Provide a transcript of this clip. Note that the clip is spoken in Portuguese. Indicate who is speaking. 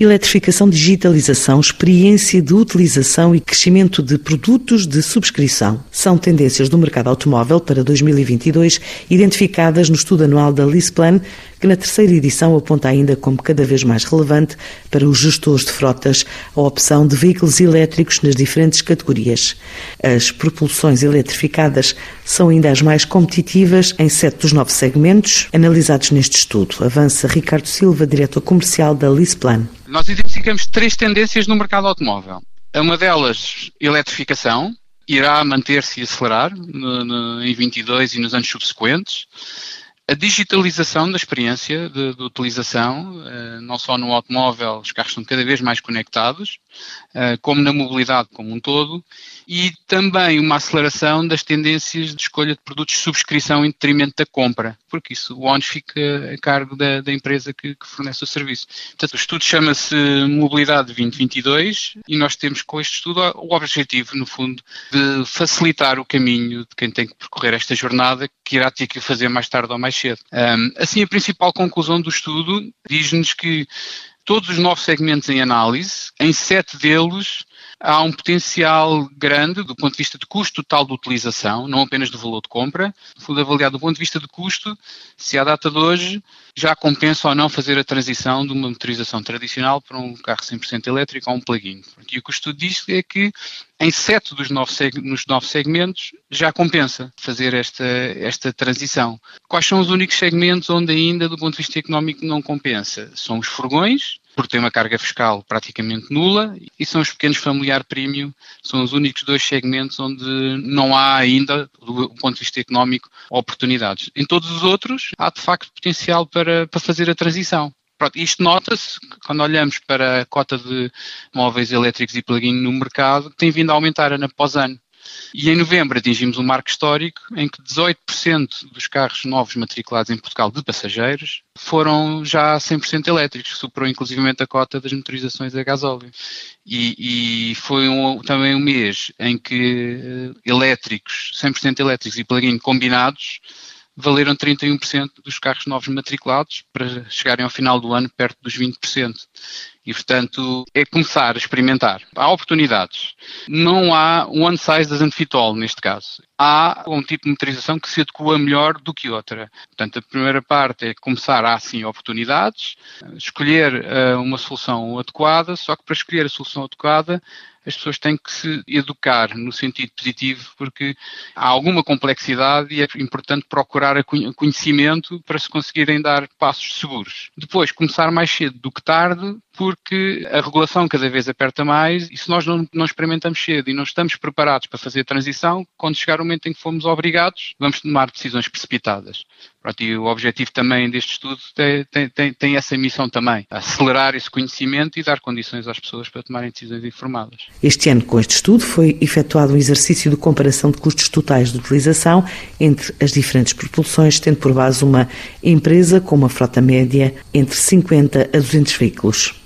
Speaker 1: Eletrificação, digitalização, experiência de utilização e crescimento de produtos de subscrição são tendências do mercado automóvel para 2022, identificadas no estudo anual da Lisplan, que na terceira edição aponta ainda como cada vez mais relevante para os gestores de frotas a opção de veículos elétricos nas diferentes categorias. As propulsões eletrificadas são ainda as mais competitivas em sete dos nove segmentos analisados neste estudo. Avança Ricardo Silva, diretor comercial da Lisplan.
Speaker 2: Nós identificamos três tendências no mercado automóvel. Uma delas, eletrificação, irá manter-se e acelerar no, no, em 22 e nos anos subsequentes. A digitalização da experiência de, de utilização, eh, não só no automóvel, os carros estão cada vez mais conectados, eh, como na mobilidade como um todo, e também uma aceleração das tendências de escolha de produtos de subscrição em detrimento da compra, porque isso, o ONS fica a cargo da, da empresa que, que, fornece o serviço. Portanto, o estudo chama-se Mobilidade 2022 e nós temos com este estudo o objetivo, no fundo, de facilitar o caminho de quem tem que percorrer esta jornada, que irá ter que fazer mais tarde ou mais cedo. Um, assim, a principal conclusão do estudo diz-nos que todos os nove segmentos em análise, em sete deles há um potencial grande do ponto de vista de custo total de utilização, não apenas do valor de compra. Foi avaliado do ponto de vista de custo, se à data de hoje já compensa ou não fazer a transição de uma motorização tradicional para um carro 100% elétrico ou um plug-in. E o que o estudo diz é que em sete dos nove, nos nove segmentos já compensa fazer esta, esta transição. Quais são os únicos segmentos onde ainda, do ponto de vista económico, não compensa? São os furgões, porque tem uma carga fiscal praticamente nula, e são os pequenos familiar premium, são os únicos dois segmentos onde não há ainda, do ponto de vista económico, oportunidades. Em todos os outros, há de facto potencial para, para fazer a transição. Pronto, isto nota-se quando olhamos para a cota de móveis elétricos e plug-in no mercado, que tem vindo a aumentar ano após ano. E em novembro atingimos um marco histórico em que 18% dos carros novos matriculados em Portugal de passageiros foram já 100% elétricos, superou inclusivamente a cota das motorizações a gasóleo. E, e foi um, também um mês em que uh, elétricos, 100% elétricos e plug-in combinados, valeram 31% dos carros novos matriculados para chegarem ao final do ano perto dos 20%. E, portanto, é começar a experimentar. Há oportunidades. Não há one size doesn't fit all neste caso. Há um tipo de motorização que se adequa melhor do que outra. Portanto, a primeira parte é começar, há sim oportunidades, escolher uh, uma solução adequada, só que para escolher a solução adequada as pessoas têm que se educar no sentido positivo, porque há alguma complexidade e é importante procurar conhecimento para se conseguirem dar passos seguros. Depois, começar mais cedo do que tarde, porque a regulação cada vez aperta mais e se nós não, não experimentamos cedo e não estamos preparados para fazer a transição, quando chegar o momento em que fomos obrigados, vamos tomar decisões precipitadas. Pronto, e o objetivo também deste estudo tem, tem, tem, essa missão também, acelerar esse conhecimento e dar condições às pessoas para tomarem decisões informadas.
Speaker 1: Este ano, com este estudo, foi efetuado um exercício de comparação de custos totais de utilização entre as diferentes propulsões, tendo por base uma empresa com uma frota média entre 50 a 200 veículos.